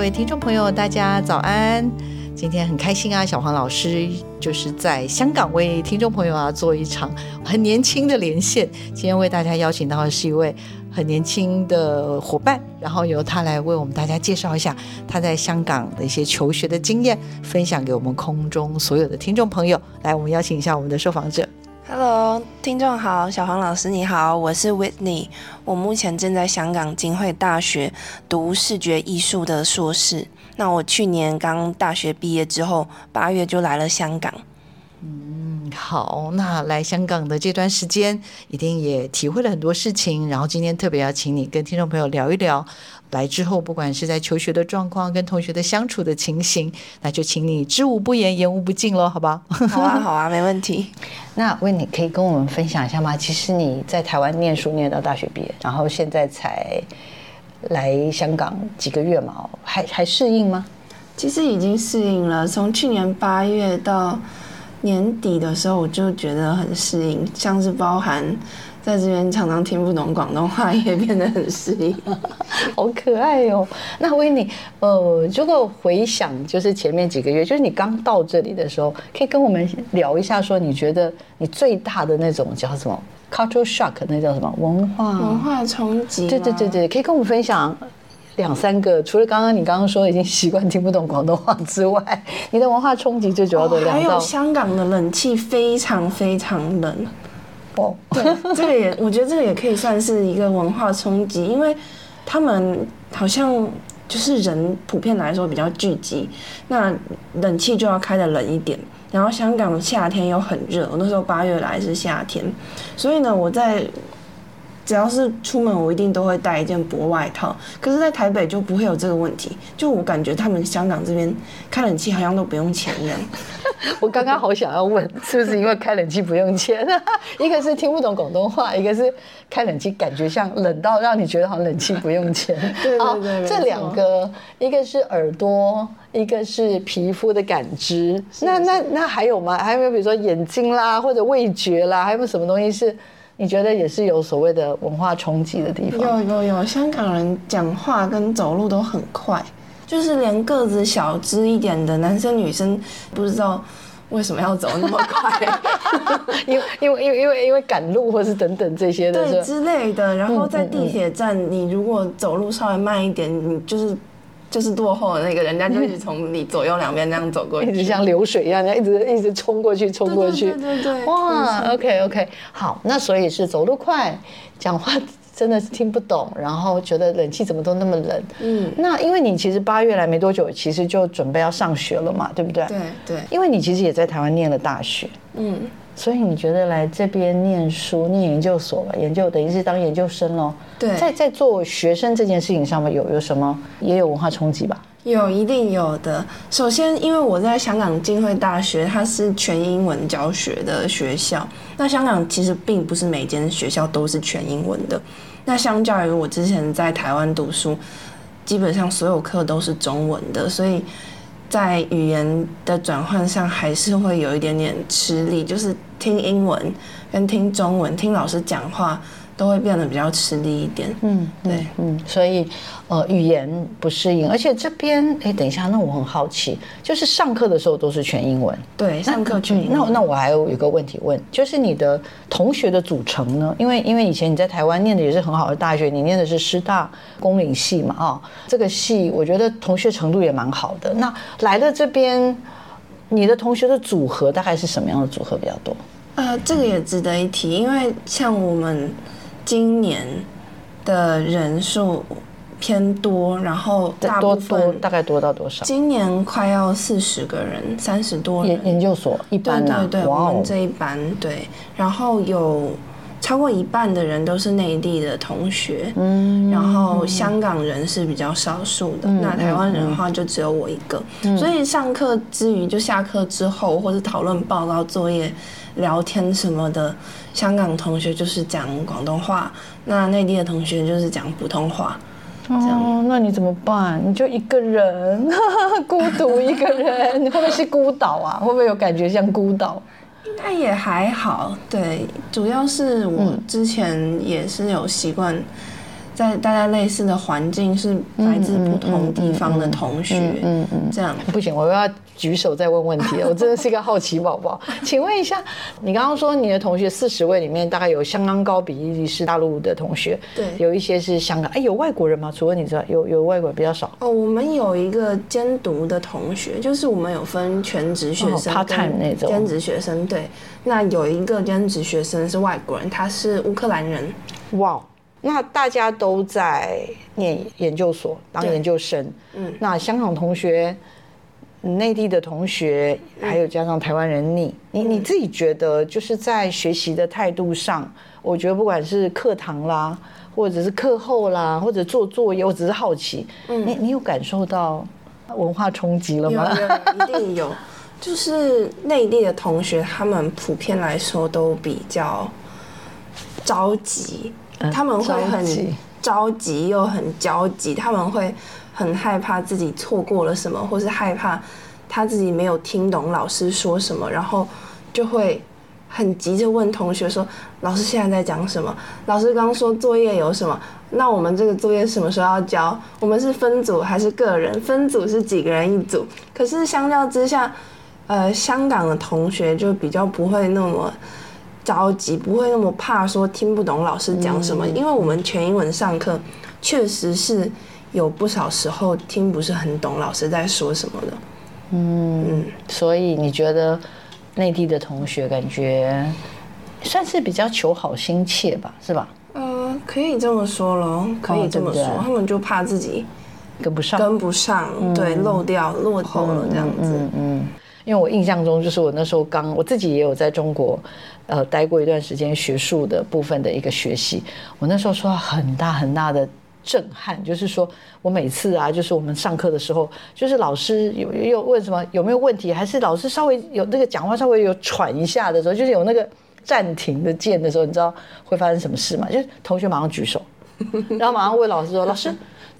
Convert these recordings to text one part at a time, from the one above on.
各位听众朋友，大家早安！今天很开心啊，小黄老师就是在香港为听众朋友啊做一场很年轻的连线。今天为大家邀请到的是一位很年轻的伙伴，然后由他来为我们大家介绍一下他在香港的一些求学的经验，分享给我们空中所有的听众朋友。来，我们邀请一下我们的受访者。Hello，听众好，小黄老师你好，我是 Whitney，我目前正在香港浸会大学读视觉艺术的硕士。那我去年刚大学毕业之后，八月就来了香港。嗯好，那来香港的这段时间，一定也体会了很多事情。然后今天特别要请你跟听众朋友聊一聊，来之后不管是在求学的状况，跟同学的相处的情形，那就请你知无不言，言无不尽喽，好吧好？啊，好啊，没问题。那问你可以跟我们分享一下吗？其实你在台湾念书念到大学毕业，然后现在才来香港几个月嘛，还还适应吗？其实已经适应了，从去年八月到年底的时候，我就觉得很适应，像是包含在这边常常听不懂广东话，也变得很适应。好可爱哦！那维尼，呃，如果回想就是前面几个月，就是你刚到这里的时候，可以跟我们聊一下，说你觉得你最大的那种叫什么 cultural shock，那叫什么文化文化冲击，对对对对，可以跟我们分享两三个。除了刚刚你刚刚说已经习惯听不懂广东话之外，你的文化冲击最主要的哦还两道有香港的冷气非常非常冷。哦，对，这个也，我觉得这个也可以算是一个文化冲击，因为他们好像就是人普遍来说比较聚集，那冷气就要开的冷一点。然后香港夏天又很热，我那时候八月来是夏天，所以呢，我在只要是出门，我一定都会带一件薄外套。可是，在台北就不会有这个问题，就我感觉他们香港这边开冷气好像都不用钱一样。我刚刚好想要问，是不是因为开冷气不用钱？一个是听不懂广东话，一个是开冷气感觉像冷到让你觉得好像冷气不用钱。对对对这两个，一个是耳朵，一个是皮肤的感知。那那那还有吗？还有没有比如说眼睛啦，或者味觉啦，还有没有什么东西是你觉得也是有所谓的文化冲击的地方？有有有，香港人讲话跟走路都很快，就是连个子小只一点的男生女生不知道为什么要走那么快，因为因为因为因为因为赶路或是等等这些的，对之类的。然后在地铁站，你如果走路稍微慢一点，你就是就是落后的那个，人家就一直从你左右两边这样走过去，一直像流水一样，一直一直冲过去，冲过去。对对对对哇，OK OK，好，那所以是走路快，讲话真的是听不懂，然后觉得冷气怎么都那么冷。嗯，那因为你其实八月来没多久，其实就准备要上学了嘛，对不对？对对，因为你其实也在台湾念了大学，嗯。所以你觉得来这边念书、念研究所吧，研究等于是当研究生喽。对在在做学生这件事情上面有有什么也有文化冲击吧？有，一定有的。首先，因为我在香港浸会大学，它是全英文教学的学校。那香港其实并不是每间学校都是全英文的。那相较于我之前在台湾读书，基本上所有课都是中文的，所以在语言的转换上还是会有一点点吃力，就是听英文跟听中文，听老师讲话都会变得比较吃力一点。嗯，对，嗯，所以呃，语言不适应，而且这边哎，等一下，那我很好奇，就是上课的时候都是全英文，对，上课全嗯英文。那那我还有一个问题问，就是你的同学的组成呢？因为因为以前你在台湾念的也是很好的大学，你念的是师大公领系嘛，啊、这个系我觉得同学程度也蛮好的。那来了这边，你的同学的组合大概是什么样的组合比较多？呃，这个也值得一提，因为像我们今年的人数偏多，然后大多多部分大概多到多少？今年快要四十个人，三十多人研。研究所一般啊，对对，哇哦我们这一班对，然后有超过一半的人都是内地的同学，嗯，然后香港人是比较少数的，那台湾人的话就只有我一个，所以上课之余就下课之后或者讨论报告作业、聊天什么的，香港同学就是讲广东话，那内地的同学就是讲普通话。哦，那你怎么办？你就一个人，孤独一个人，你会不会是孤岛啊？会不会有感觉像孤岛？应该也还好，对，主要是我之前也是有习惯，在大家类似的环境，是来自不同地方的同学，嗯嗯，这样 不行，我又要举手再问问题了。我真的是一个好奇宝宝，请问一下，你刚刚说你的同学四十位里面，大概有相当高比例是大陆的同学，对，有一些是香港，哎，有外国人吗？除了你之外，有有外国人比较少。哦，我们有一个兼读的同学，就是我们有分全职学生、part time 那种兼职学生，对。那有一个兼职学生是外国人，他是乌克兰人。哇，那大家都在念研究所当研究生。嗯，那香港同学。内地的同学，还有加上台湾人，你你你自己觉得，就是在学习的态度上，我觉得不管是课堂啦，或者是课后啦，或者做作业，我只是好奇，你你有感受到文化冲击了吗？有，一定有。就是内地的同学，他们普遍来说都比较着急，他们会很着急又很焦急，他们会。很害怕自己错过了什么，或是害怕他自己没有听懂老师说什么，然后就会很急着问同学说：“老师现在在讲什么？老师刚说作业有什么？那我们这个作业什么时候要交？我们是分组还是个人？分组是几个人一组？可是相较之下，呃，香港的同学就比较不会那么着急，不会那么怕说听不懂老师讲什么，因为我们全英文上课确实是。有不少时候听不是很懂老师在说什么的，嗯，所以你觉得内地的同学感觉算是比较求好心切吧，是吧？呃，可以这么说咯，可以这么说，他们就怕自己跟不上，跟不上，对，漏掉、落后了这样子。嗯，因为我印象中，就是我那时候刚，我自己也有在中国，呃，待过一段时间学术的部分的一个学习，我那时候受到很大很大的。震撼，就是说我每次啊，就是我们上课的时候，就是老师有又问什么有没有问题，还是老师稍微有那个讲话稍微有喘一下的时候，就是有那个暂停的键的时候，你知道会发生什么事吗？就是同学马上举手，然后马上问老师说：“老师，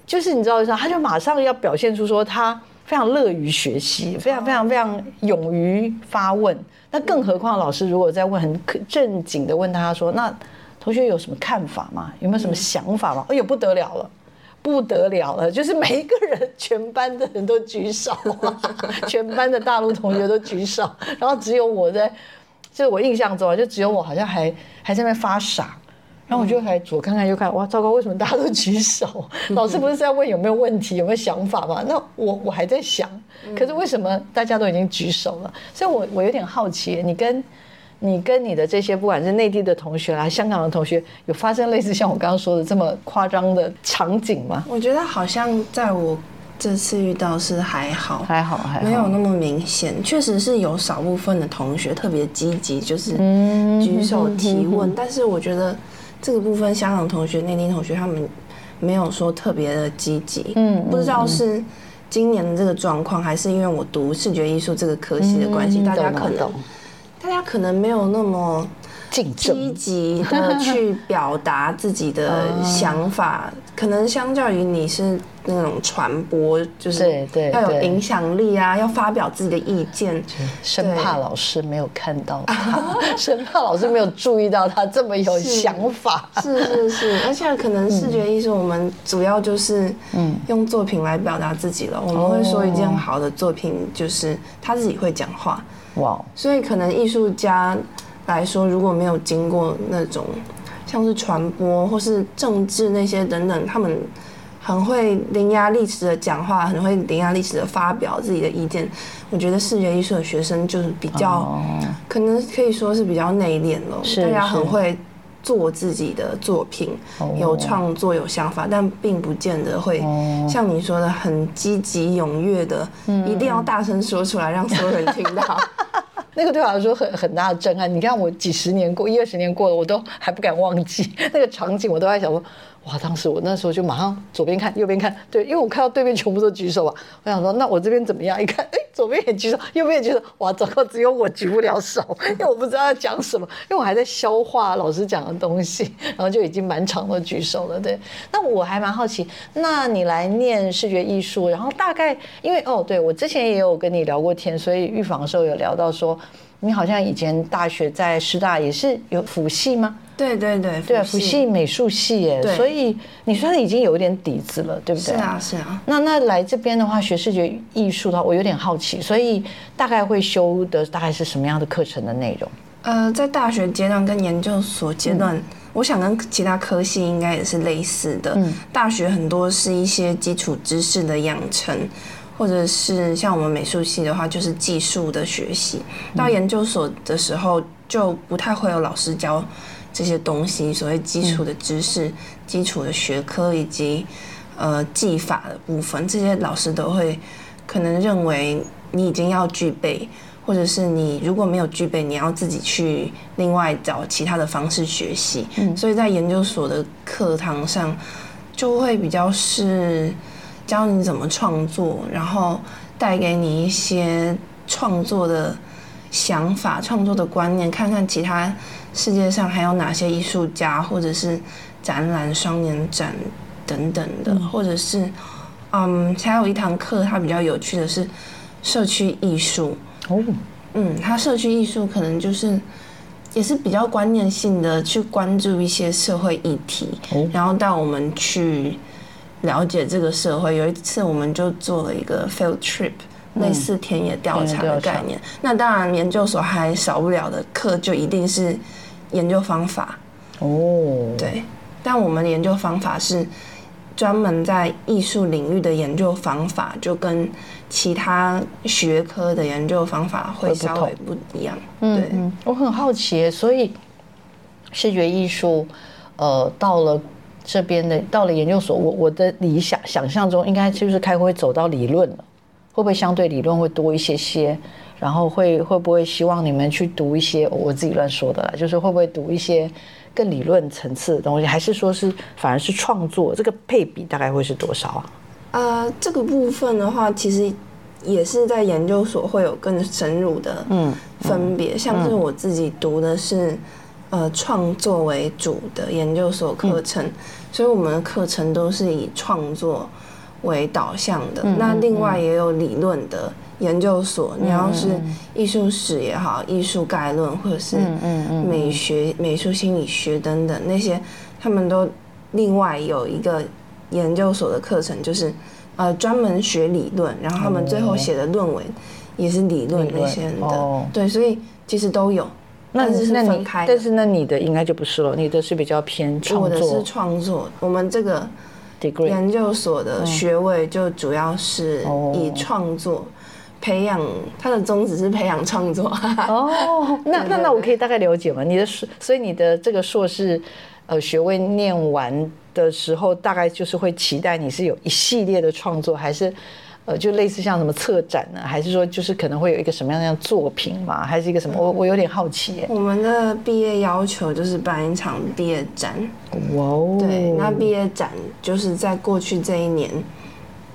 就是你知道，他就马上要表现出说他非常乐于学习，非常非常非常勇于发问。那更何况老师如果在问很正经的问他说那。”同学有什么看法吗？有没有什么想法吗？哎呦，不得了了，不得了了！就是每一个人，全班的人都举手，全班的大陆同学都举手，然后只有我在，就我印象中啊，就只有我好像还还在那边发傻，然后我就还左看看右看，哇，糟糕，为什么大家都举手？老师不是在问有没有问题，有没有想法吗？那我我还在想，可是为什么大家都已经举手了？所以我我有点好奇，你跟。你跟你的这些不管是内地的同学啦，香港的同学，有发生类似像我刚刚说的这么夸张的场景吗？我觉得好像在我这次遇到是还好，还好，还好没有那么明显。确实是有少部分的同学特别积极，就是举手提问。但是我觉得这个部分香港同学、内地同学他们没有说特别的积极。嗯，不知道是今年的这个状况，还是因为我读视觉艺术这个科系的关系，大家可能。大家可能没有那么积极的 去表达自己的想法，可能相较于你是那种传播，就是要有影响力啊，要发表自己的意见，生怕老师没有看到他，生怕老师没有注意到他这么有想法。是是是，而且可能视觉艺术我们主要就是嗯用作品来表达自己了。我们会说一件好的作品就是他自己会讲话。哇！所以可能艺术家来说，如果没有经过那种像是传播或是政治那些等等，他们很会伶牙俐齿的讲话，很会伶牙俐齿的发表自己的意见。我觉得视觉艺术的学生就是比较，可能可以说是比较内敛了。大家很会做自己的作品，有创作有想法，但并不见得会像你说的很积极踊跃的，一定要大声说出来，让所有人听到。那个对我来说很很大的震撼。你看我几十年过，一二十年过了，我都还不敢忘记那个场景，我都在想说。哇！当时我那时候就马上左边看右边看，对，因为我看到对面全部都举手啊，我想说那我这边怎么样？一看，哎，左边也举手，右边也举手，哇！糟糕，只有我举不了手，因为我不知道要讲什么，因为我还在消化老师讲的东西，然后就已经满场的举手了。对，那我还蛮好奇，那你来念视觉艺术，然后大概因为哦，对我之前也有跟你聊过天，所以预防的时候有聊到说，你好像以前大学在师大也是有辅系吗？对对对，对辅系美术系耶，所以你算是已经有一点底子了，对不对？是啊是啊。那那来这边的话，学视觉艺术的话，我有点好奇，所以大概会修的大概是什么样的课程的内容？呃，在大学阶段跟研究所阶段，我想跟其他科系应该也是类似的。嗯，大学很多是一些基础知识的养成，或者是像我们美术系的话，就是技术的学习。到研究所的时候，就不太会有老师教。这些东西，所谓基础的知识、基础的学科以及呃技法的部分，这些老师都会可能认为你已经要具备，或者是你如果没有具备，你要自己去另外找其他的方式学习。嗯，所以在研究所的课堂上，就会比较是教你怎么创作，然后带给你一些创作的想法、创作的观念，看看其他。世界上还有哪些艺术家，或者是展览、双年展等等的，或者是，嗯，还有一堂课，它比较有趣的是社区艺术。哦，嗯，它社区艺术可能就是也是比较观念性的，去关注一些社会议题，然后带我们去了解这个社会。有一次，我们就做了一个 field trip。类似田野调查的概念，那当然研究所还少不了的课就一定是研究方法哦。对，但我们研究方法是专门在艺术领域的研究方法，就跟其他学科的研究方法会稍微不一样。对，我很好奇，所以视觉艺术，呃，到了这边的，到了研究所，我我的理想想象中应该就是开会走到理论了。会不会相对理论会多一些些？然后会会不会希望你们去读一些我自己乱说的啦？就是会不会读一些更理论层次的东西？还是说是反而是创作？这个配比大概会是多少啊？呃，这个部分的话，其实也是在研究所会有更深入的嗯分别。像是我自己读的是呃创作为主的研究所课程，所以我们的课程都是以创作。为导向的，那另外也有理论的研究所。你要是艺术史也好，艺术概论或者是美学、美术心理学等等那些，他们都另外有一个研究所的课程，就是呃专门学理论，然后他们最后写的论文也是理论那些的。对，所以其实都有。那是分开，但是那你的应该就不是了，你的是比较偏创作。我的是创作，我们这个。研究所的学位就主要是以创作培养，它的宗旨是培养创作。哦，那那那我可以大概了解吗？你的硕，所以你的这个硕士呃学位念完的时候，大概就是会期待你是有一系列的创作，还是？呃，就类似像什么策展呢，还是说就是可能会有一个什么样的作品嘛，还是一个什么？我我有点好奇。我们的毕业要求就是办一场毕业展。哇哦！对，那毕业展就是在过去这一年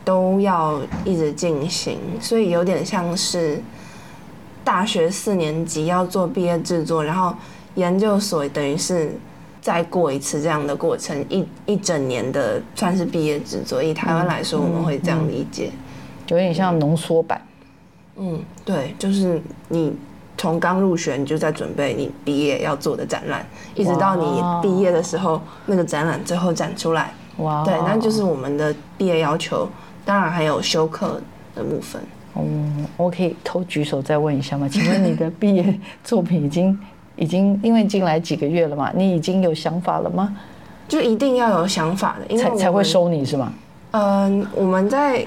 都要一直进行，所以有点像是大学四年级要做毕业制作，然后研究所等于是再过一次这样的过程，一一整年的算是毕业制作。以台湾来说，我们会这样理解。有点像浓缩版，嗯，对，就是你从刚入学你就在准备你毕业要做的展览，一直到你毕业的时候，那个展览最后展出来，哇，对，那就是我们的毕业要求，当然还有修课的部分。嗯，我可以偷举手再问一下吗？请问你的毕业作品已经 已经因为进来几个月了嘛？你已经有想法了吗？就一定要有想法的，才才会收你是吗？嗯，我们在。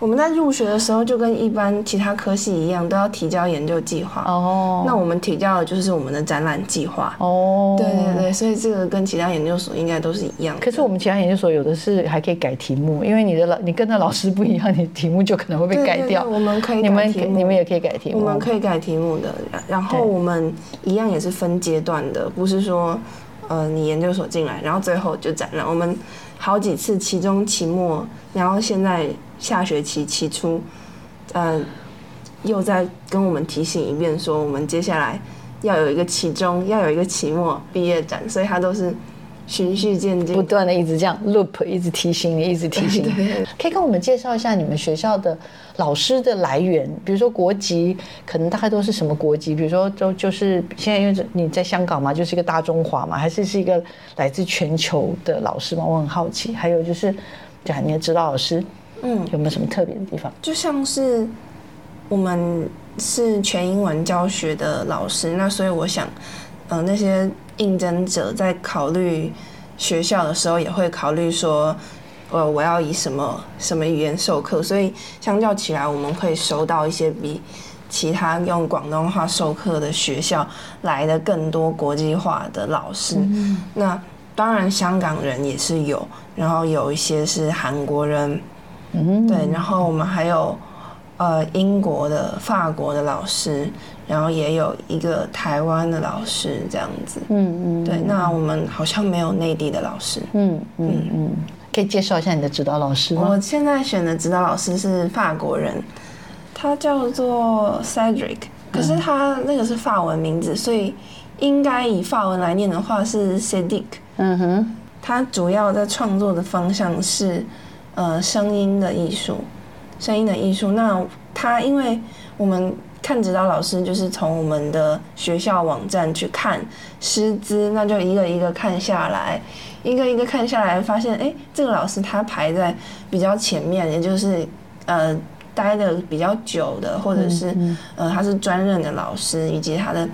我们在入学的时候就跟一般其他科系一样，都要提交研究计划。哦，那我们提交的就是我们的展览计划。哦，对对对，所以这个跟其他研究所应该都是一样。可是我们其他研究所有的是还可以改题目，因为你的老你跟着老师不一样，你题目就可能会被改掉。对对我们可以改你们题目你们也可以改题目，我们可以改题目的，然后我们一样也是分阶段的，不是说呃你研究所进来，然后最后就展览。我们好几次期中、期末，然后现在下学期期初，嗯，又再跟我们提醒一遍，说我们接下来要有一个期中，要有一个期末毕业展，所以他都是循序渐进不。断的一直这样 loop，一直提醒你，一直提醒你。可以跟我们介绍一下你们学校的老师的来源，比如说国籍，可能大概都是什么国籍？比如说都就是现在因为你在香港嘛，就是一个大中华嘛，还是是一个来自全球的老师嘛？我很好奇。还有就是，对，你的指导老师嗯，有没有什么特别的地方？就像是我们是全英文教学的老师，那所以我想，呃，那些应征者在考虑学校的时候，也会考虑说，呃，我要以什么什么语言授课，所以相较起来，我们会收到一些比其他用广东话授课的学校来的更多国际化的老师。那当然，香港人也是有，然后有一些是韩国人，嗯，对，然后我们还有呃英国的、法国的老师，然后也有一个台湾的老师这样子。嗯嗯，对，那我们好像没有内地的老师。嗯嗯嗯，可以介绍一下你的指导老师吗？我现在选的指导老师是法国人，他叫做 Cedric，可是他那个是法文名字，所以应该以法文来念的话是 Cedric。嗯哼，他主要在创作的方向是，呃，声音的艺术，声音的艺术。那他因为我们看指导老师就是从我们的学校网站去看师资，那就一个一个看下来，一个一个看下来，发现哎，这个老师他排在比较前面，也就是呃待的比较久的，或者是、呃他是专任的老师，以及他的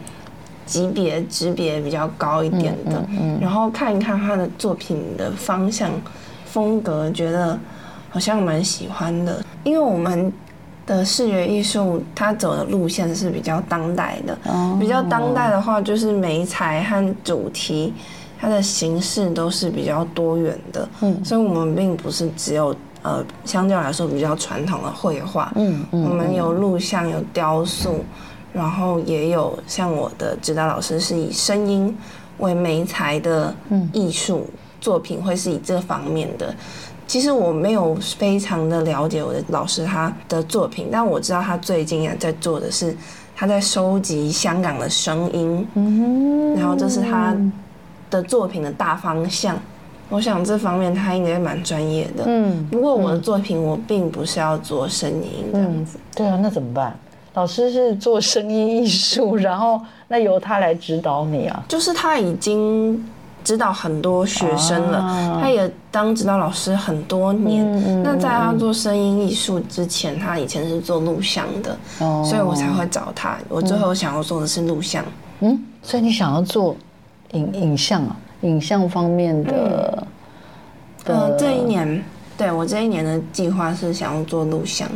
级别职别比较高一点的，然后看一看他的作品的方向、风格，觉得好像蛮喜欢的。因为我们的视觉艺术，它走的路线是比较当代的，哦。比较当代的话，就是媒材和主题，它的形式都是比较多元的，嗯。所以我们并不是只有呃，相对来说比较传统的绘画，嗯嗯，我们有录像，有雕塑，然后也有像我的指导老师是以声音为媒材的艺术作品，会是以这方面的。其实我没有非常的了解我的老师他的作品，但我知道他最近也在做的是他在收集香港的声音，嗯然后这是他的作品的大方向。我想这方面他应该蛮专业的。嗯不过我的作品我并不是要做声音这样嗯子。，对啊，那怎么办？老师是做声音艺术，然后那由他来指导你啊。就是他已经指导很多学生了，啊他也当指导老师很多年。嗯嗯那在他做声音艺术之前，他以前是做录像的，哦所以我才会找他。我最后想要做的是录像。嗯，所以你想要做影影像啊，影像方面的。呃，的这一年，对我这一年的计划是想要做录像，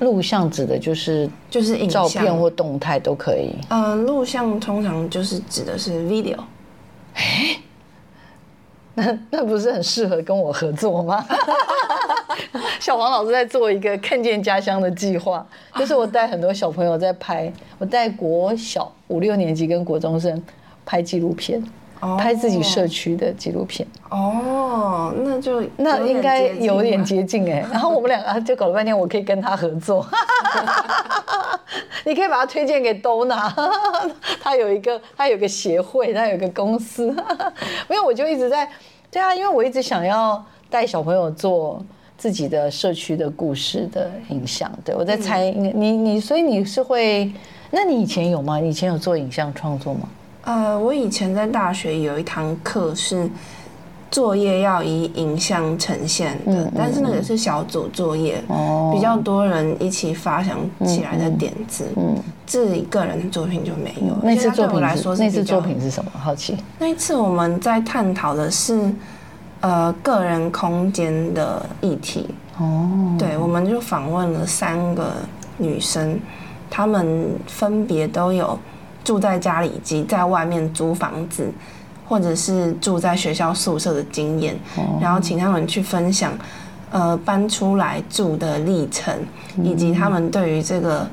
录像指的就是就是影。照片或动态都可以。呃，录像通常就是指的是 video。那那不是很适合跟我合作吗？小黄老师在做一个看见家乡的计划，就是我带很多小朋友在拍，我带国小五六年级跟国中生拍纪录片，哦拍自己社区的纪录片，哦，那就那应该有点接近哎、然后我们两个就搞了半天，我可以跟他合作，你可以把它推荐给 Dona，他 有一个他有一个协会，他有一个公司，没有我就一直在对啊，因为我一直想要带小朋友做。自己的社区的故事的影像，对我在猜你你你，所以你是会，那你以前有吗？你以前有做影像创作吗？呃，我以前在大学有一堂课是作业要以影像呈现的，但是那个是小组作业，嗯哦比较多人一起发想起来的点子。嗯，自己个人的作品就没有。那次作所以它对我来品是那次作品是什么？好奇。那一次我们在探讨的是呃个人空间的议题，哦，对，我们就访问了三个女生，她们分别都有住在家里及在外面租房子，或者是住在学校宿舍的经验，然后请他们去分享，呃，搬出来住的历程，以及他们对于这个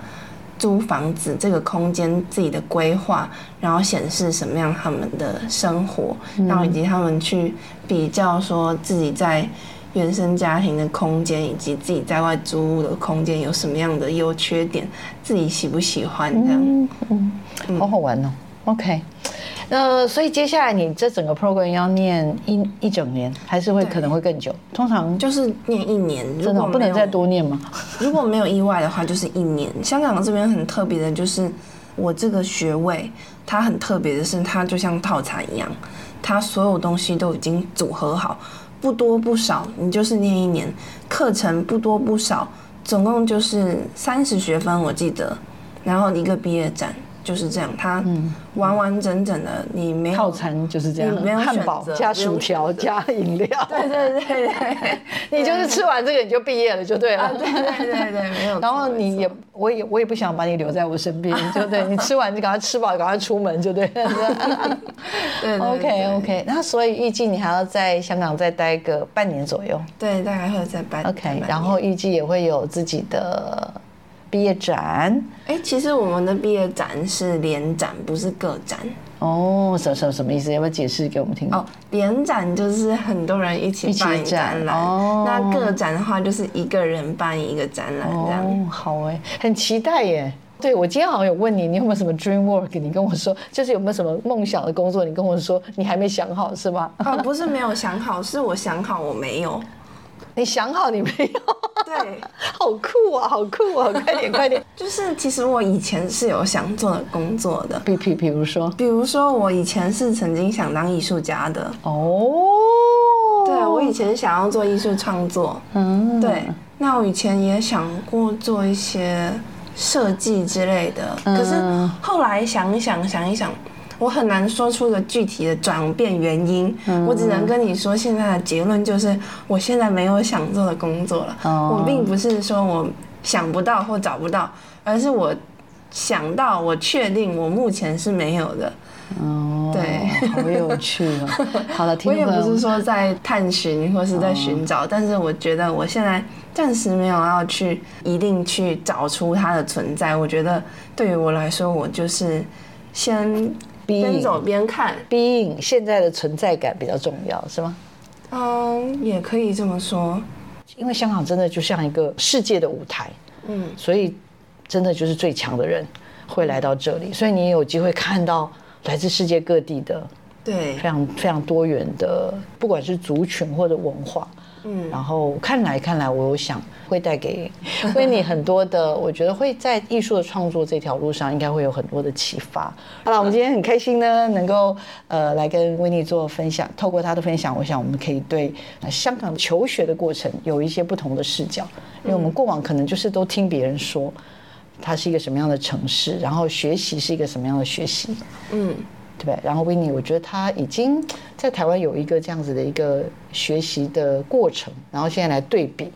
租房子这个空间自己的规划，然后显示什么样他们的生活，然后以及他们去比较说自己在。原生家庭的空间以及自己在外租屋的空间有什么样的优缺点，自己喜不喜欢这样？嗯，好好玩哦。OK，那所以接下来你这整个 program 要念一一整年，还是会可能会更久？通常就是念一年，真的不能再多念吗？如果没有意外的话，就是一年。香港这边很特别的，就是我这个学位，它很特别的是，它就像套餐一样，它所有东西都已经组合好。不多不少，你就是念一年课程不多不少，总共就是三十学分，我记得，然后一个毕业展。就是这样，它完完整整的，你没有套餐就是这样，汉堡加薯条加饮料，对对对对，你就是吃完这个你就毕业了，就对了，对对对对，没有。然后你也，我也我也不想把你留在我身边，就对你吃完就赶快吃饱，赶快出门就 对。对，OK OK，那所以预计你还要在香港再待个半年左右，对，大概会再半 OK，然后预计也会有自己的。毕业展，哎，其实我们的毕业展是联展，不是个展。哦，什什什么意思？要不要解释给我们听？哦，联展就是很多人一起办展览，哦那个展的话就是一个人办一个展览这样。好哎，很期待耶。对我今天好像有问你，你有没有什么 dream work？你跟我说，就是有没有什么梦想的工作？你跟我说你还没想好是吗？啊，不是没有想好，是我想好我没有。你想好你没有？对，好酷啊，好酷啊！快点，快点！就是其实我以前是有想做的工作的，比比，比如说，比如说我以前是曾经想当艺术家的哦。对，我以前想要做艺术创作。嗯，对。那我以前也想过做一些设计之类的，可是后来想一想，想一想。我很难说出个具体的转变原因，我只能跟你说，现在的结论就是，我现在没有想做的工作了。我并不是说我想不到或找不到，而是我想到，我确定我目前是没有的。哦，对，好有趣哦。好了，我也不是说在探寻或是在寻找，但是我觉得我现在暂时没有要去一定去找出它的存在。我觉得对于我来说，我就是先。边走边看，being 现在的存在感比较重要，是吗？嗯，也可以这么说。因为香港真的就像一个世界的舞台，嗯，所以真的就是最强的人会来到这里，所以你也有机会看到来自世界各地的，对，非常非常多元的，不管是族群或者文化。嗯，然后看来看来，我有想会带给 维尼很多的，我觉得会在艺术的创作这条路上，应该会有很多的启发。好了，我们今天很开心呢，能够呃来跟维尼做分享。透过他的分享，我想我们可以对香港求学的过程有一些不同的视角，因为我们过往可能就是都听别人说它是一个什么样的城市，然后学习是一个什么样的学习，嗯。对不对？然后维尼，我觉得他已经在台湾有一个这样子的一个学习的过程，然后现在来对比，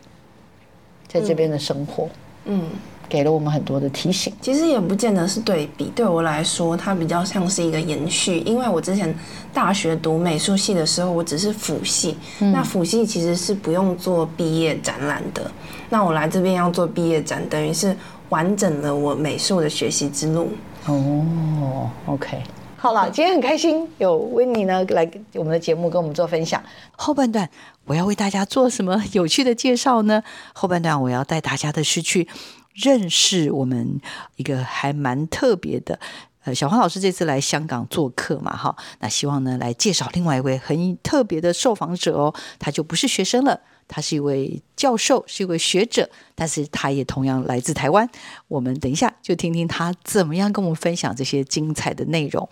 在这边的生活，嗯，给了我们很多的提醒。其实也不见得是对比，对我来说，它比较像是一个延续。因为我之前大学读美术系的时候，我只是辅系，那辅系其实是不用做毕业展览的。那我来这边要做毕业展，等于是完整了我美术的学习之路。哦，OK。好了，今天很开心有维尼呢来我们的节目跟我们做分享。后半段我要为大家做什么有趣的介绍呢？后半段我要带大家的是去认识我们一个还蛮特别的。呃，小黄老师这次来香港做客嘛，哈，那希望呢来介绍另外一位很特别的受访者哦，他就不是学生了。他是一位教授，是一位学者，但是他也同样来自台湾。我们等一下就听听他怎么样跟我们分享这些精彩的内容。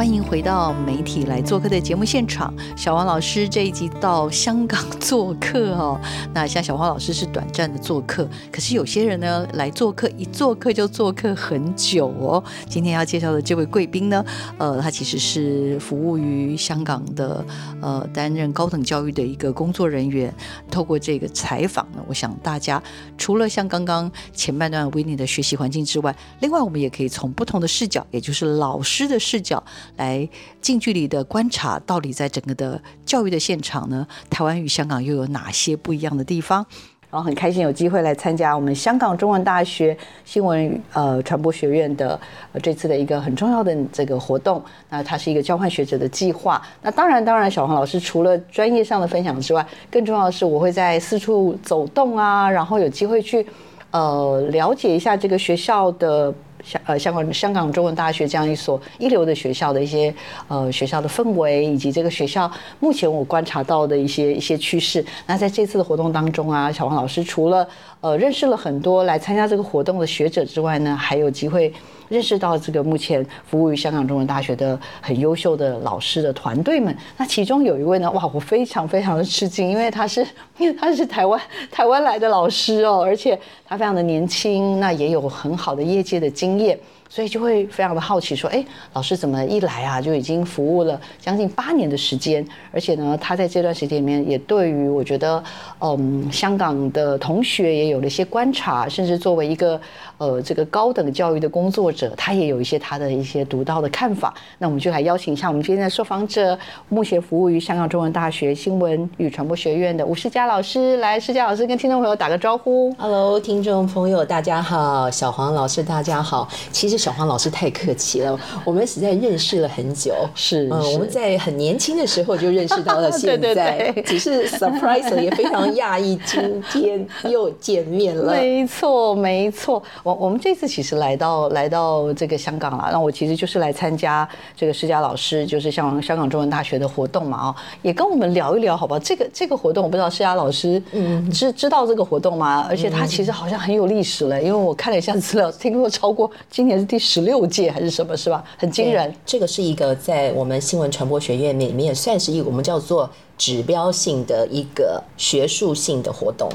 欢迎回到媒体来做客的节目现场。小王老师这一集到香港做客哦。那像小黄老师是短暂的做客，可是有些人呢来做客，一做客就做客很久哦。今天要介绍的这位贵宾呢，呃，他其实是服务于香港的，呃，担任高等教育的一个工作人员。透过这个采访呢，我想大家除了像刚刚前半段维尼的学习环境之外，另外我们也可以从不同的视角，也就是老师的视角。来近距离的观察，到底在整个的教育的现场呢，台湾与香港又有哪些不一样的地方？然后很开心有机会来参加我们香港中文大学新闻呃传播学院的这次的一个很重要的这个活动。那它是一个交换学者的计划。那当然，当然，小黄老师除了专业上的分享之外，更重要的是我会在四处走动啊，然后有机会去呃了解一下这个学校的。香呃，香港香港中文大学这样一所一流的学校的一些呃学校的氛围，以及这个学校目前我观察到的一些一些趋势。那在这次的活动当中啊，小王老师除了呃认识了很多来参加这个活动的学者之外呢，还有机会。认识到这个目前服务于香港中文大学的很优秀的老师的团队们，那其中有一位呢，哇，我非常非常的吃惊，因为他是 因为他是台湾台湾来的老师哦，而且他非常的年轻，那也有很好的业界的经验。所以就会非常的好奇，说，哎，老师怎么一来啊就已经服务了将近八年的时间，而且呢，他在这段时间里面也对于我觉得，嗯，香港的同学也有了一些观察，甚至作为一个呃这个高等教育的工作者，他也有一些他的一些独到的看法。那我们就来邀请一下我们今天的受访者，目前服务于香港中文大学新闻与传播学院的吴世佳老师，来，世佳老师跟听众朋友打个招呼。Hello，听众朋友大家好，小黄老师大家好。其实。小黄老师太客气了，我们实在认识了很久，是，嗯，我们在很年轻的时候就认识到了 现在，只是 surprise 也非常讶异，今天又见面了。没错，没错，我我们这次其实来到来到这个香港了，那我其实就是来参加这个施佳老师，就是像香港中文大学的活动嘛，啊，也跟我们聊一聊，好不好？这个这个活动，我不知道施佳老师嗯知知道这个活动吗？而且他其实好像很有历史了，因为我看了一下资料，听说超过今年是。第十六届还是什么，是吧？很惊人。这个是一个在我们新闻传播学院里面算是一个我们叫做指标性的一个学术性的活动。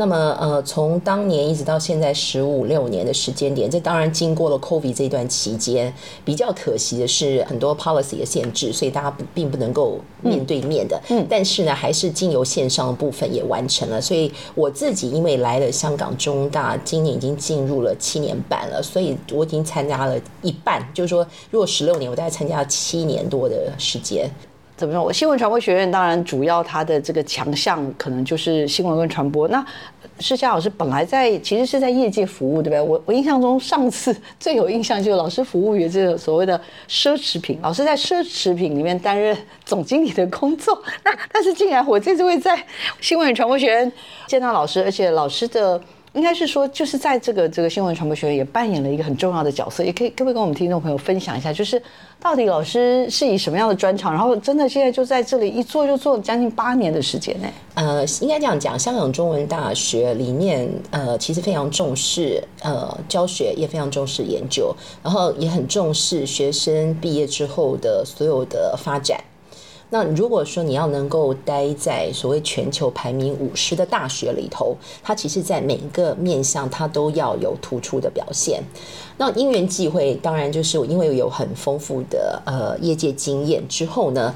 那么，呃，从当年一直到现在十五六年的时间点，这当然经过了 COVID 这段期间，比较可惜的是很多 policy 的限制，所以大家不并不能够面对面的。嗯，但是呢，还是经由线上的部分也完成了。所以我自己因为来了香港中大，今年已经进入了七年半了，所以我已经参加了一半，就是说，如果十六年，我大概参加了七年多的时间。怎么说？我新闻传播学院当然主要它的这个强项可能就是新闻跟传播。那施佳老师本来在其实是在业界服务，对不对？我 我印象中上次最有印象就是老师服务于这个所谓的奢侈品，老师在奢侈品里面担任总经理的工作。那 但是竟然我这次会在新闻与传播学院见到老师，而且老师的。应该是说，就是在这个这个新闻传播学院也扮演了一个很重要的角色，也可以可不可以跟我们听众朋友分享一下，就是到底老师是以什么样的专长，然后真的现在就在这里一做就做了将近八年的时间呢？呃，应该这样讲，香港中文大学里面呃其实非常重视呃教学，也非常重视研究，然后也很重视学生毕业之后的所有的发展。那如果说你要能够待在所谓全球排名五十的大学里头，它其实，在每一个面向，它都要有突出的表现。那因缘际会，当然就是因为有很丰富的呃业界经验之后呢，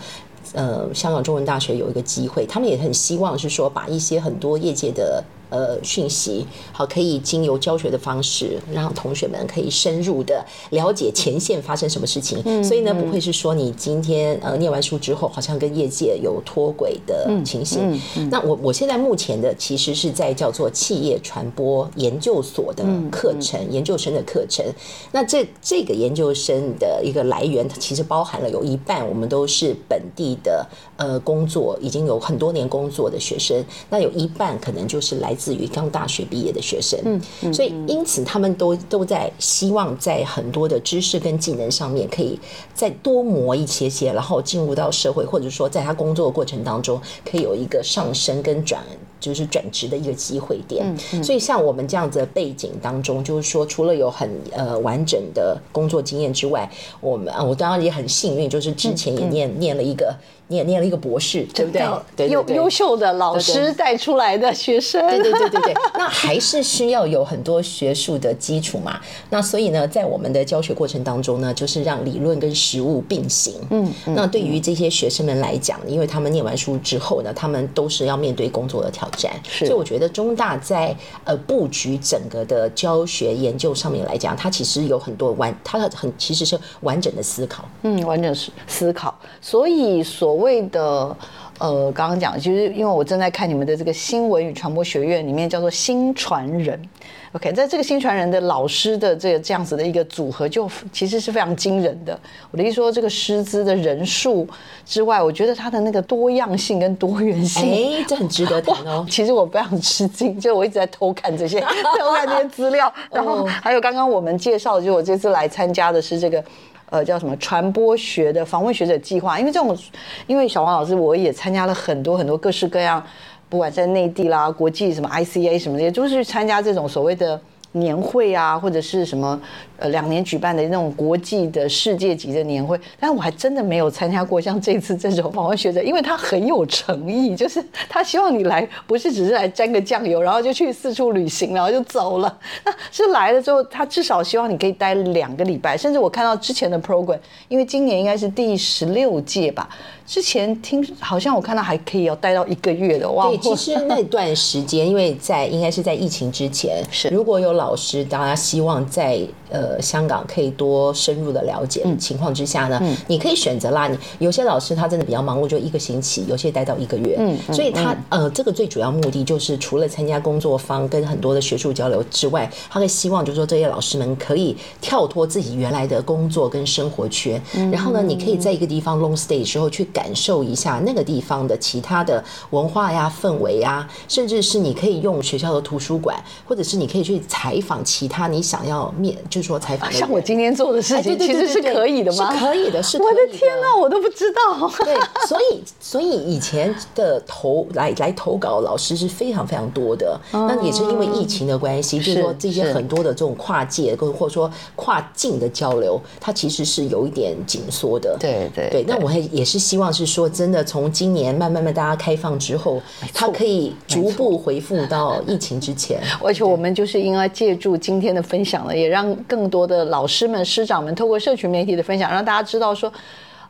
呃，香港中文大学有一个机会，他们也很希望是说把一些很多业界的。呃，讯息好，可以经由教学的方式，让同学们可以深入的了解前线发生什么事情。所以呢，不会是说你今天呃念完书之后，好像跟业界有脱轨的情形。那我我现在目前的其实是在叫做企业传播研究所的课程，研究生的课程。那这这个研究生的一个来源，它其实包含了有一半我们都是本地的呃工作已经有很多年工作的学生，那有一半可能就是来自。于刚大学毕业的学生，嗯，所以因此他们都都在希望在很多的知识跟技能上面可以再多磨一些些，然后进入到社会，或者说在他工作的过程当中可以有一个上升跟转就是转职的一个机会点。所以像我们这样子的背景当中，就是说除了有很呃完整的工作经验之外，我们啊我当然也很幸运，就是之前也念念了一个。你也念了一个博士，对不对？对优优秀的老师带出来的学生，对对对对对。那还是需要有很多学术的基础嘛。那所以呢，在我们的教学过程当中呢，就是让理论跟实物并行。嗯，那对于这些学生们来讲，因为他们念完书之后呢，他们都是要面对工作的挑战。所以我觉得中大在呃布局整个的教学研究上面来讲，它其实有很多完，它很其实是完整的思考。嗯，完整思思考。所以所所谓的呃，刚刚讲，其实因为我正在看你们的这个新闻与传播学院里面叫做新传人，OK，在这个新传人的老师的这个这样子的一个组合，就其实是非常惊人的。我的意思说，这个师资的人数之外，我觉得它的那个多样性跟多元性，哎，这很值得 谈哦。其实我非常吃惊，就我一直在偷看这些 偷看这些资料，然后还有刚刚我们介绍，就我这次来参加的是这个。呃，叫什么传播学的访问学者计划？因为这种，因为小黄老师我也参加了很多很多各式各样，不管在内地啦、国际什么 ICA 什么这些，都是参加这种所谓的。年会啊，或者是什么呃两年举办的那种国际的世界级的年会，但是我还真的没有参加过像这次这种访问学者，因为他很有诚意，就是他希望你来，不是只是来沾个酱油，然后就去四处旅行，然后就走了。那是来了之后，他至少希望你可以待两个礼拜，甚至我看到之前的 program，因为今年应该是第十六届吧。之前听好像我看到还可以要待到一个月的，哇！对，其实那段时间，因为在应该是在疫情之前，是如果有老师，大家希望在呃香港可以多深入的了解情况之下呢，你可以选择啦。你有些老师他真的比较忙碌，就一个星期；有些待到一个月。嗯，所以他呃这个最主要目的就是除了参加工作坊跟很多的学术交流之外，他会希望就是说这些老师们可以跳脱自己原来的工作跟生活圈，然后呢，你可以在一个地方 long stay 之后去。感受一下那个地方的其他的文化呀、氛围呀，甚至是你可以用学校的图书馆，或者是你可以去采访其他你想要面，就是说采访。像我今天做的事情，其实是可以的吗？是可以的，是。我的天哪，我都不知道。对，所以所以以前的投来来投稿老师是非常非常多的，那也是因为疫情的关系，就是说这些很多的这种跨界跟或者说跨境的交流，它其实是有一点紧缩的。对对对，那我还也是希望。是说真的，从今年慢慢慢大家开放之后，它可以逐步恢复到疫情之前。而且我们就是应该借助今天的分享了，也让更更多的老师们、师长们透过社群媒体的分享，让大家知道说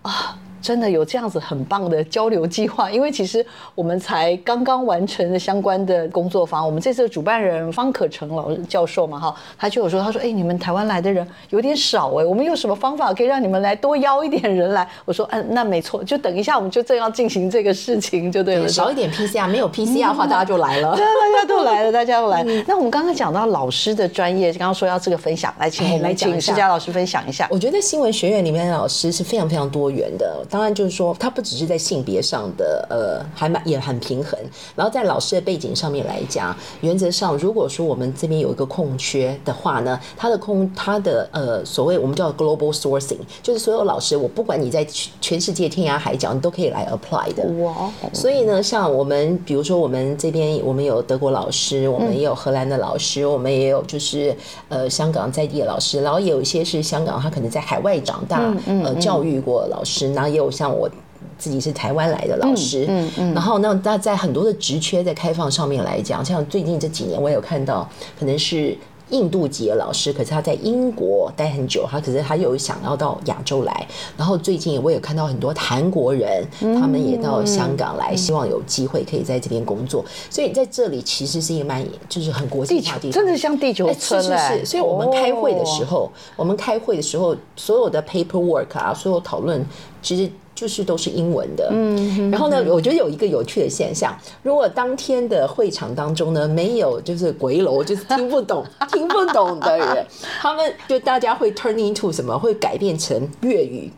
啊。真的有这样子很棒的交流计划，因为其实我们才刚刚完成了相关的工作坊。我们这次的主办人方可成老教授嘛，哈，他就有说，他说，哎，你们台湾来的人有点少哎，我们有什么方法可以让你们来多邀一点人来？我说，嗯，那没错，就等一下我们就正要进行这个事情，就对了。少一点 PCR，没有 PCR 的话，大家就来了。对，大家都来了，大家都来。那我们刚刚讲到老师的专业，刚刚说要这个分享，来请我们请施佳老师分享一下。我觉得新闻学院里面的老师是非常非常多元的。当然，就是说，他不只是在性别上的，呃，还蛮也很平衡。然后在老师的背景上面来讲，原则上，如果说我们这边有一个空缺的话呢，他的空，他的呃，所谓我们叫 global sourcing，就是所有老师，我不管你在全世界天涯海角，你都可以来 apply 的。哇！所以呢，像我们，比如说我们这边，我们有德国老师，我们也有荷兰的老师，我们也有就是呃香港在地的老师，然后也有一些是香港，他可能在海外长大，呃，教育过老师，然后也有像我。自己是台湾来的老师，嗯嗯，然后那那在很多的职缺在开放上面来讲，像最近这几年我有看到，可能是印度籍的老师，可是他在英国待很久，他可是他又想要到亚洲来，然后最近我也看到很多韩国人，他们也到香港来，希望有机会可以在这边工作，所以在这里其实是一个蛮就是很国际化的地方，真的像地球村是是是，所以我们开会的时候，我们开会的时候，所有的 paperwork 啊，所有讨论其实。就是都是英文的，嗯，然后呢，我觉得有一个有趣的现象，如果当天的会场当中呢，没有就是鬼楼，就是听不懂、听不懂的人，他们就大家会 turn into 什么，会改变成粤语，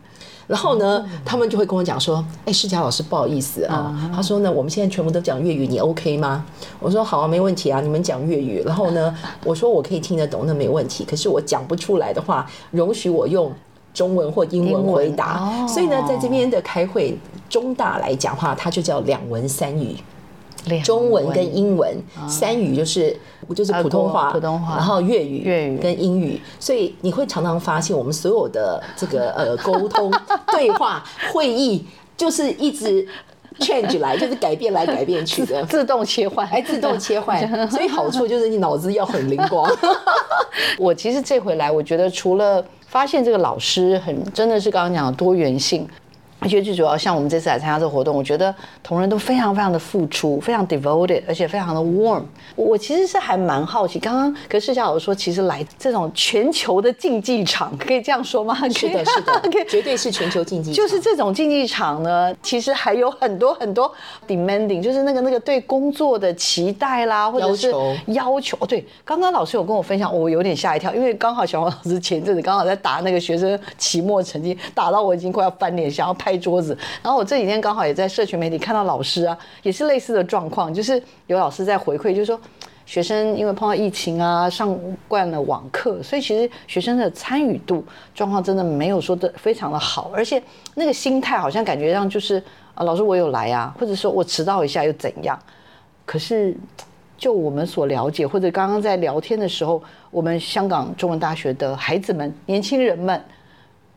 然后呢，他们就会跟我讲说，哎，世佳老师不好意思啊，他说呢，我们现在全部都讲粤语，你 OK 吗？我说好啊，没问题啊，你们讲粤语，然后呢，我说我可以听得懂，那没问题，可是我讲不出来的话，容许我用。中文或英文回答，所以呢，在这边的开会，中大来讲话，它就叫两文三语。中文。文跟英文，三语就是就是呃普通话，普通话。然后粤语、粤语。跟英语，所以你会常常发现我们所有的这个呃沟通、对话、会议，就是一直 change 来，就是改变来改变去的。自动切换，还自动切换，所以好处就是你脑子要很灵光。我其实这回来，我觉得除了发现这个老师很真的是刚刚讲的多元性。而且最主要，像我们这次来参加这个活动，我觉得同仁都非常非常的付出，非常 devoted，而且非常的 warm。我我其实是还蛮好奇，刚刚跟世嘉有说，其实来这种全球的竞技场，可以这样说吗？是的，是的，绝对是全球竞技场，就是这种竞技场呢，其实还有很多很多 demanding，就是那个那个对工作的期待啦，或者是要求要求。哦对，刚刚老师有跟我分享，我有点吓一跳，因为刚好小黄老师前阵子刚好在打那个学生期末成绩，打到我已经快要翻脸，想要拍桌子。然后我这几天刚好也在社群媒体看到老师啊，也是类似的状况，就是有老师在回馈，就是说。学生因为碰到疫情啊，上惯了网课，所以其实学生的参与度状况真的没有说的非常的好，而且那个心态好像感觉上就是啊，老师我有来啊，或者说我迟到一下又怎样？可是就我们所了解，或者刚刚在聊天的时候，我们香港中文大学的孩子们、年轻人们，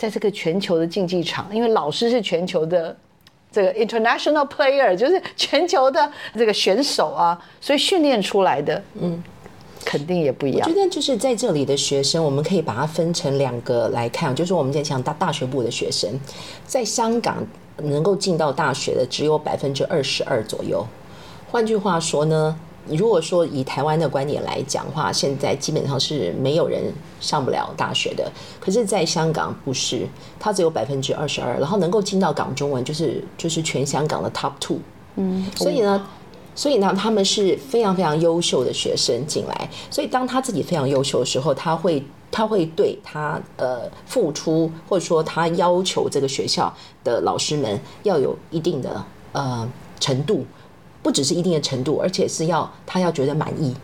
在这个全球的竞技场，因为老师是全球的。这个 international player 就是全球的这个选手啊，所以训练出来的，嗯，肯定也不一样我觉。得就是在这里的学生，我们可以把它分成两个来看，就是我们在讲大大学部的学生，在香港能够进到大学的只有百分之二十二左右。换句话说呢，如果说以台湾的观点来讲的话，现在基本上是没有人上不了大学的。可是，在香港不是，它只有百分之二十二，然后能够进到港中文，就是就是全香港的 top two。嗯，所以呢。所以呢，他们是非常非常优秀的学生进来。所以当他自己非常优秀的时候，他会他会对他呃付出，或者说他要求这个学校的老师们要有一定的呃程度，不只是一定的程度，而且是要他要觉得满意。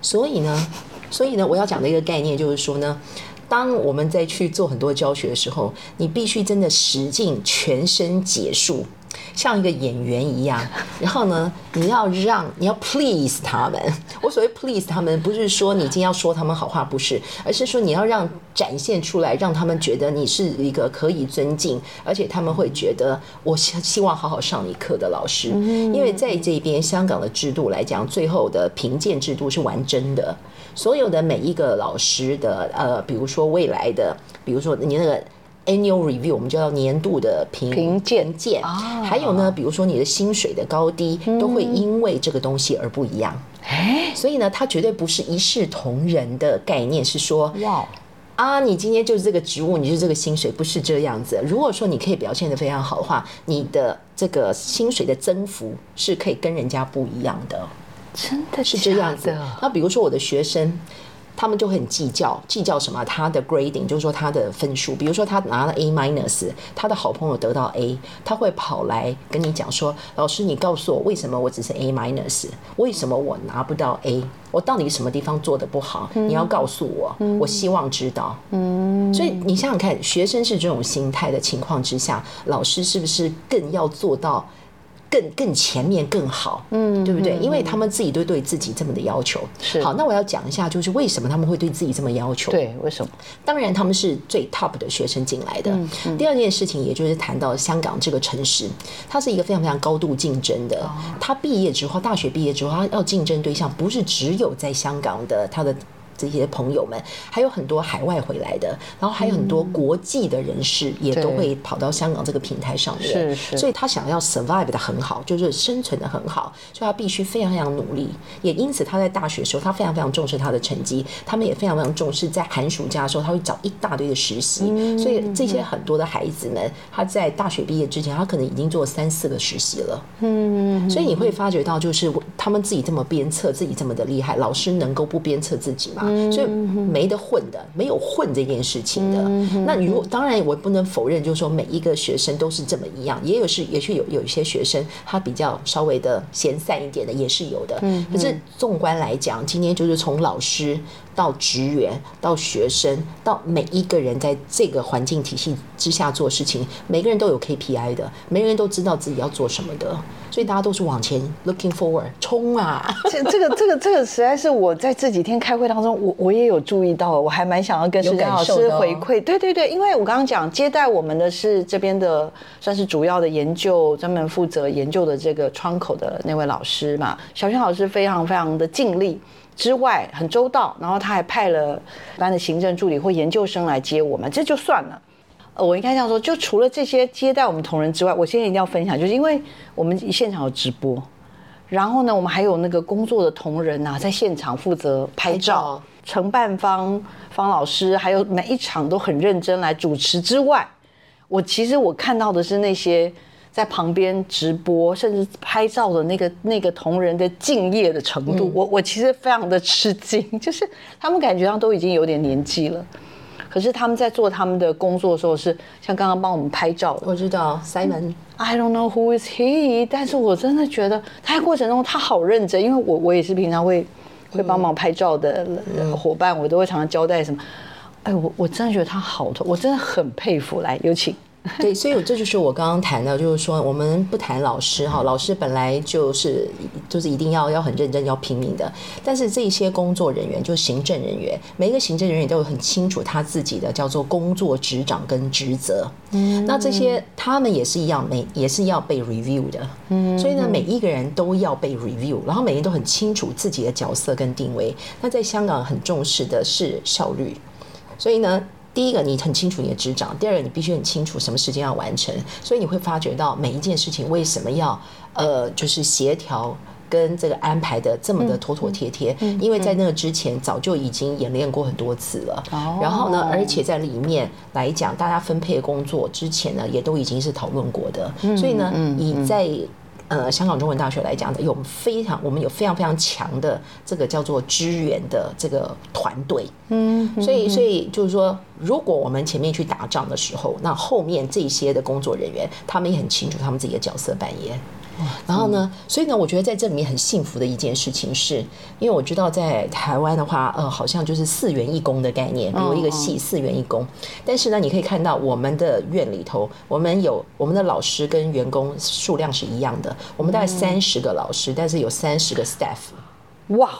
所以呢，所以呢，我要讲的一个概念就是说呢。当我们在去做很多教学的时候，你必须真的使尽全身解数，像一个演员一样。然后呢，你要让你要 please 他们。我所谓 please 他们，不是说你今天要说他们好话，不是，而是说你要让展现出来，让他们觉得你是一个可以尊敬，而且他们会觉得我希希望好好上你课的老师。因为在这边香港的制度来讲，最后的评鉴制度是完真的。所有的每一个老师的呃，比如说未来的，比如说你那个 annual review，我们叫年度的评评鉴评鉴，还有呢，比如说你的薪水的高低，都会因为这个东西而不一样。哎，所以呢，它绝对不是一视同仁的概念，是说哇，啊，你今天就是这个职务，你就是这个薪水，不是这样子。如果说你可以表现得非常好的话，你的这个薪水的增幅是可以跟人家不一样的。真的是这样子。那比如说我的学生，他们就很计较，计较什么？他的 grading，就是说他的分数。比如说他拿了 A minus，他的好朋友得到 A，他会跑来跟你讲说：“老师，你告诉我为什么我只是 A minus？为什么我拿不到 A？我到底什么地方做的不好？你要告诉我，我希望知道。”嗯，所以你想想看，学生是这种心态的情况之下，老师是不是更要做到？更更前面更好，嗯，对不对？因为他们自己都对自己这么的要求。是好，那我要讲一下，就是为什么他们会对自己这么要求？，对，为什么？当然他们是最 top 的学生进来的。第二件事情，也就是谈到香港这个城市，它是一个非常非常高度竞争的。他毕业之后，大学毕业之后，他要竞争对象不是只有在香港的他的。这些朋友们，还有很多海外回来的，然后还有很多国际的人士，也都会跑到香港这个平台上面。是是所以他想要 survive 的很好，就是生存的很好，所以他必须非常非常努力。也因此，他在大学的时候，他非常非常重视他的成绩，他们也非常非常重视在寒暑假的时候，他会找一大堆的实习。所以这些很多的孩子们，他在大学毕业之前，他可能已经做三四个实习了。嗯，所以你会发觉到，就是他们自己这么鞭策自己这么的厉害，老师能够不鞭策自己吗？所以没得混的，没有混这件事情的。那如果当然，我不能否认，就是说每一个学生都是这么一样，也有是，也是有有一些学生他比较稍微的闲散一点的，也是有的。可是纵观来讲，今天就是从老师到职员到学生到每一个人在这个环境体系之下做事情，每个人都有 KPI 的，每个人都知道自己要做什么的。所以大家都是往前 looking forward 冲啊！这这个这个这个实在是我在这几天开会当中，我我也有注意到，我还蛮想要跟老师回馈。对对对，因为我刚刚讲接待我们的是这边的算是主要的研究，专门负责研究的这个窗口的那位老师嘛，小轩老师非常非常的尽力。之外很周到，然后他还派了班的行政助理或研究生来接我们，这就算了。呃，我应该这样说，就除了这些接待我们同仁之外，我现在一定要分享，就是因为我们现场有直播，然后呢，我们还有那个工作的同仁呐，在现场负责拍照，承办方方老师，还有每一场都很认真来主持之外，我其实我看到的是那些。在旁边直播，甚至拍照的那个那个同仁的敬业的程度，我我其实非常的吃惊，就是他们感觉上都已经有点年纪了，可是他们在做他们的工作的时候，是像刚刚帮我们拍照的。我知道 Simon，I don't know who is he，但是我真的觉得他在过程中他好认真，因为我我也是平常会会帮忙拍照的伙伴，我都会常常交代什么。哎，我我真的觉得他好，我真的很佩服。来，有请。对，所以这就是我刚刚谈到，就是说我们不谈老师哈，老师本来就是就是一定要要很认真要拼命的，但是这些工作人员就行政人员，每一个行政人员都有很清楚他自己的叫做工作职掌跟职责，嗯，那这些他们也是一样，每也是要被 review 的，嗯，所以呢，每一个人都要被 review，然后每人都很清楚自己的角色跟定位。那在香港很重视的是效率，所以呢。第一个，你很清楚你的职掌；第二个，你必须很清楚什么时间要完成。所以你会发觉到每一件事情为什么要呃，就是协调跟这个安排的这么的妥妥帖帖，因为在那个之前早就已经演练过很多次了。然后呢，而且在里面来讲，大家分配工作之前呢，也都已经是讨论过的。所以呢，你在。呃，香港中文大学来讲的，有非常我们有非常非常强的这个叫做支援的这个团队，嗯，所以所以就是说，如果我们前面去打仗的时候，那后面这些的工作人员，他们也很清楚他们自己的角色扮演。然后呢？所以呢，我觉得在这里面很幸福的一件事情是，因为我知道在台湾的话，呃，好像就是四元一工的概念，比如一个系四元一工。但是呢，你可以看到我们的院里头，我们有我们的老师跟员工数量是一样的，我们大概三十个老师，但是有三十个 staff。哇！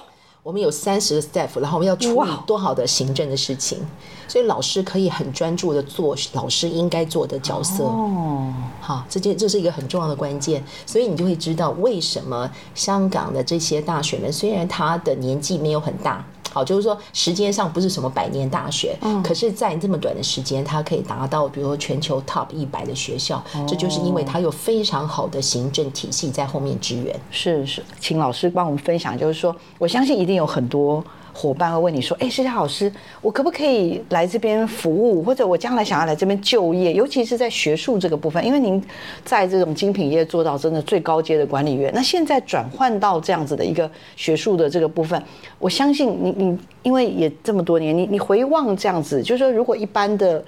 我们有三十个 staff，然后我们要处理多好的行政的事情，所以老师可以很专注的做老师应该做的角色。哦，好，这件这是一个很重要的关键，所以你就会知道为什么香港的这些大学们，虽然他的年纪没有很大。好，就是说时间上不是什么百年大学，嗯，可是，在这么短的时间，它可以达到，比如说全球 top 一百的学校，这就是因为它有非常好的行政体系在后面支援。是是，请老师帮我们分享，就是说，我相信一定有很多。伙伴会问你说：“哎，谢谢老师，我可不可以来这边服务，或者我将来想要来这边就业？尤其是在学术这个部分，因为您在这种精品业做到真的最高阶的管理员，那现在转换到这样子的一个学术的这个部分，我相信你你因为也这么多年，你你回望这样子，就是说，如果一般的，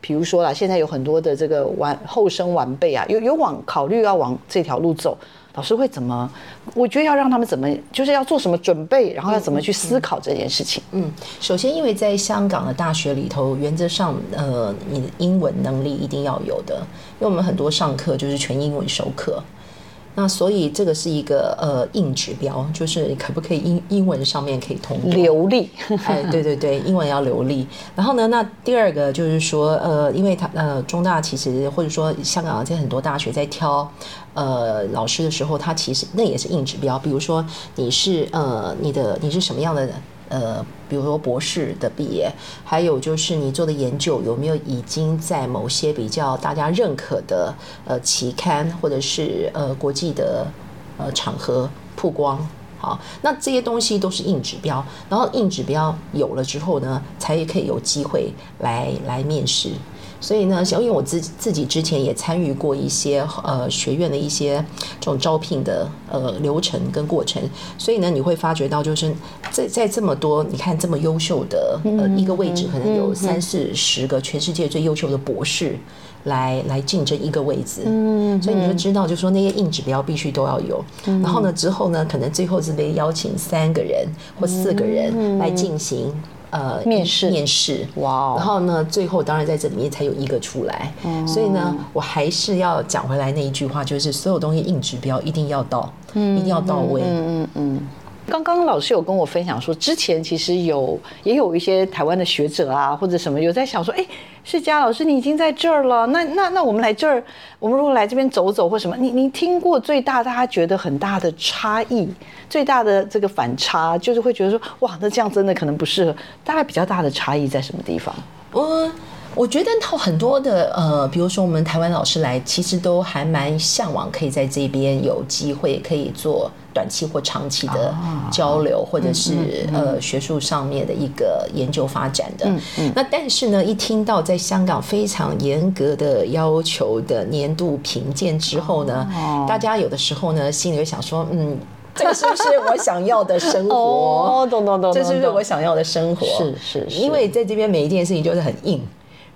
比如说啦，现在有很多的这个晚后生晚辈啊，有有往考虑要往这条路走。”老师会怎么？我觉得要让他们怎么，就是要做什么准备，然后要怎么去思考这件事情。嗯，首先，因为在香港的大学里头，原则上，呃，你的英文能力一定要有的，因为我们很多上课就是全英文授课。那所以这个是一个呃硬指标，就是可不可以英英文上面可以通流利？哎，对对对，英文要流利。然后呢，那第二个就是说，呃，因为他呃中大其实或者说香港在很多大学在挑呃老师的时候，他其实那也是硬指标。比如说你是呃你的你是什么样的？呃，比如说博士的毕业，还有就是你做的研究有没有已经在某些比较大家认可的呃期刊或者是呃国际的呃场合曝光？好，那这些东西都是硬指标，然后硬指标有了之后呢，才也可以有机会来来面试。所以呢，小因为我自自己之前也参与过一些呃学院的一些这种招聘的呃流程跟过程，所以呢，你会发觉到就是在在这么多你看这么优秀的呃一个位置，可能有三四十个全世界最优秀的博士来来竞争一个位置，嗯，所以你就知道，就说那些硬指标必须都要有。然后呢，之后呢，可能最后是被邀请三个人或四个人来进行。呃面试。面试，哇哦然后呢，最后当然在这里面才有一个出来，所以呢，我还是要讲回来那一句话，就是所有东西硬指标一定要到，嗯一定要到位。刚刚老师有跟我分享说，之前其实有也有一些台湾的学者啊，或者什么有在想说，哎，世佳老师你已经在这儿了，那那那我们来这儿，我们如果来这边走走或什么，你你听过最大大家觉得很大的差异，最大的这个反差，就是会觉得说，哇，那这样真的可能不适合。大概比较大的差异在什么地方？我我觉得他很多的呃，比如说我们台湾老师来，其实都还蛮向往可以在这边有机会可以做短期或长期的交流，或者是呃学术上面的一个研究发展的。那但是呢，一听到在香港非常严格的要求的年度评鉴之后呢，大家有的时候呢心里会想说，嗯。这个是不是我想要的生活？哦懂懂懂这是不是我想要的生活？是是是因为在这边每一件事情就是很硬。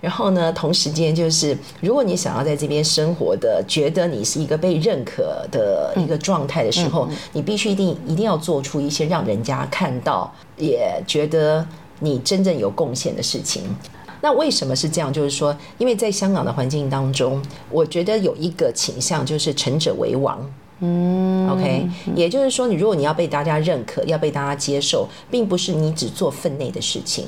然后呢，同时间就是，如果你想要在这边生活的，觉得你是一个被认可的一个状态的时候，你必须一定一定要做出一些让人家看到，也觉得你真正有贡献的事情。那为什么是这样？就是说，因为在香港的环境当中，我觉得有一个倾向就是成者为王。嗯，OK，也就是说，你如果你要被大家认可，要被大家接受，并不是你只做分内的事情。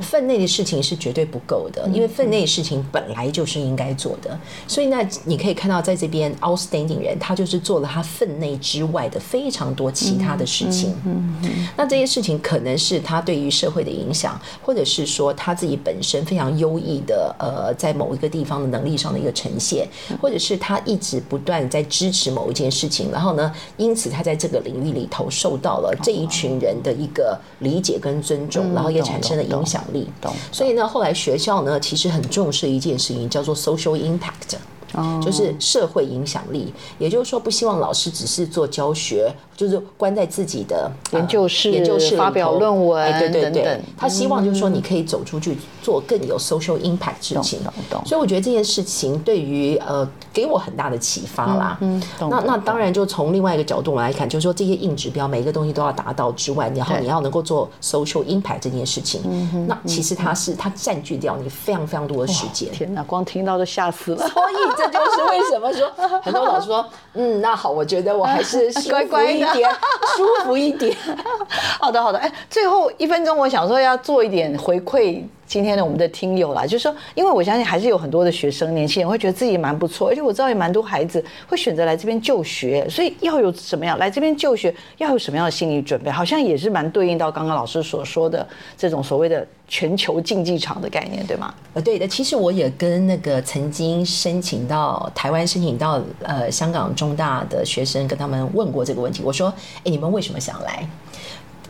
分内的事情是绝对不够的，因为分内的事情本来就是应该做的。所以呢，你可以看到在这边 outstanding 人，他就是做了他分内之外的非常多其他的事情。嗯那这些事情可能是他对于社会的影响，或者是说他自己本身非常优异的呃，在某一个地方的能力上的一个呈现，或者是他一直不断在支持某一件事情，然后呢，因此他在这个领域里头受到了这一群人的一个理解跟尊重，然后也产生了影响力。懂所以呢，后来学校呢，其实很重视一件事情，叫做 social impact。就是社会影响力，也就是说，不希望老师只是做教学，就是关在自己的呃研究室研究室发表论文哎对对对。等等，他希望就是说，你可以走出去做更有 social impact 事情。所以我觉得这件事情对于呃给我很大的启发啦。嗯懂那那当然，就从另外一个角度来看，就是说这些硬指标每一个东西都要达到之外，然后你要能够做 social impact 这件事情，那其实它是它占据掉你非常非常多的时间。天哪，光听到都吓死了。所以这就是为什么说 很多老师说，嗯，那好，我觉得我还是 乖乖一点，舒服一点。好的，好的。哎，最后一分钟，我想说要做一点回馈今天的我们的听友啦，就是说，因为我相信还是有很多的学生、年轻人会觉得自己蛮不错，而且我知道有蛮多孩子会选择来这边就学，所以要有什么样来这边就学，要有什么样的心理准备，好像也是蛮对应到刚刚老师所说的这种所谓的全球竞技场的概念，对吗？呃，对的，其实我也跟那个曾经申请到台湾、申请到呃香港中大的学生，跟他们问过这个问题。我说：“哎，你们为什么想来？”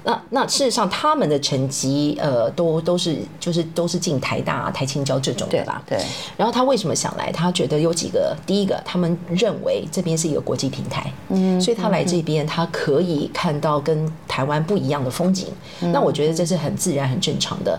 那那事实上，他们的成绩呃都都是就是都是进台大、台青交这种的啦。对，然后他为什么想来？他觉得有几个，第一个，他们认为这边是一个国际平台，嗯，所以他来这边，他可以看到跟台湾不一样的风景。那我觉得这是很自然、很正常的。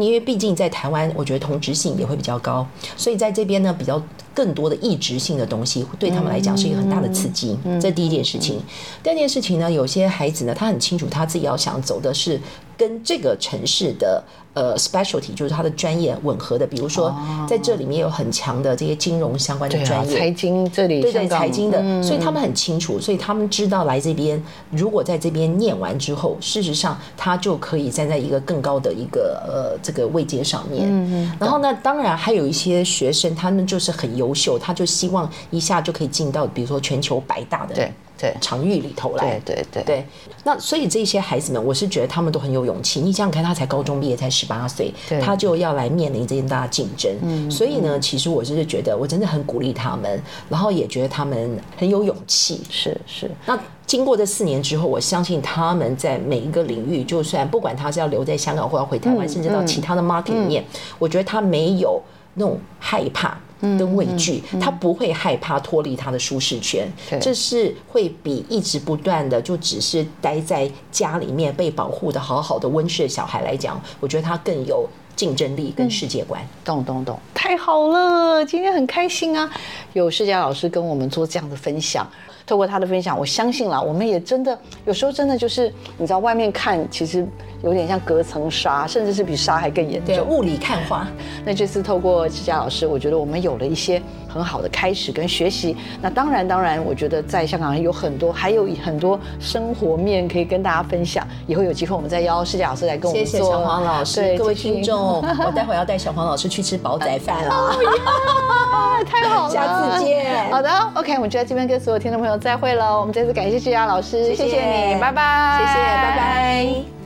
因为毕竟在台湾，我觉得同质性也会比较高，所以在这边呢，比较更多的异质性的东西，对他们来讲是一个很大的刺激。这第一件事情。第二件事情呢，有些孩子呢，他很清楚他自己要想走的是跟这个城市的呃 specialty，就是他的专业吻合的。比如说，在这里面有很强的这些金融相关的专，业，财经这里对对，财经的，嗯所以他们很清楚，所以他们知道来这边，如果在这边念完之后，事实上他就可以站在一个更高的一个呃这个位阶上面。嗯然后呢，当然还有一些学生，他们就是很优秀，他就希望一下就可以进到比如说全球百大的对对场域里头来对。对对对，那所以这些孩子们，我是觉得他们都很有勇气。你想想看，他才高中毕业，才十八岁，他就要来面临这件大竞争。所以呢，其实我就是觉得，我真的很鼓励他们，然后也觉得他们很有勇气。是是，那经过这四年之后，我相信他们在每一个领域，就算不管他是要留在香港或要回台湾，甚至到其他的 market 里面，我觉得他没有那种害怕。跟畏惧，他不会害怕脱离他的舒适圈，这是会比一直不断的就只是待在家里面被保护的好好的温室的小孩来讲，我觉得他更有竞争力跟世界观。懂懂懂，太好了，今天很开心啊！有世佳老师跟我们做这样的分享，透过他的分享，我相信啦，我们也真的有时候真的就是你知道，外面看其实有点像隔层纱，甚至是比纱还更严对，重。雾里看花。那这次透过志佳老师，我觉得我们有了一些很好的开始跟学习。那当然，当然，我觉得在香港有很多，还有很多生活面可以跟大家分享。以后有机会我们再邀志佳老师来跟我们做。谢谢小黄老师，对各位听众，我待会要带小黄老师去吃煲仔饭了。啊，太好了，下次见好的，OK，我们就在这边跟所有听众朋友再会了。我们再次感谢志佳老师，谢谢你，拜拜，谢谢，拜拜。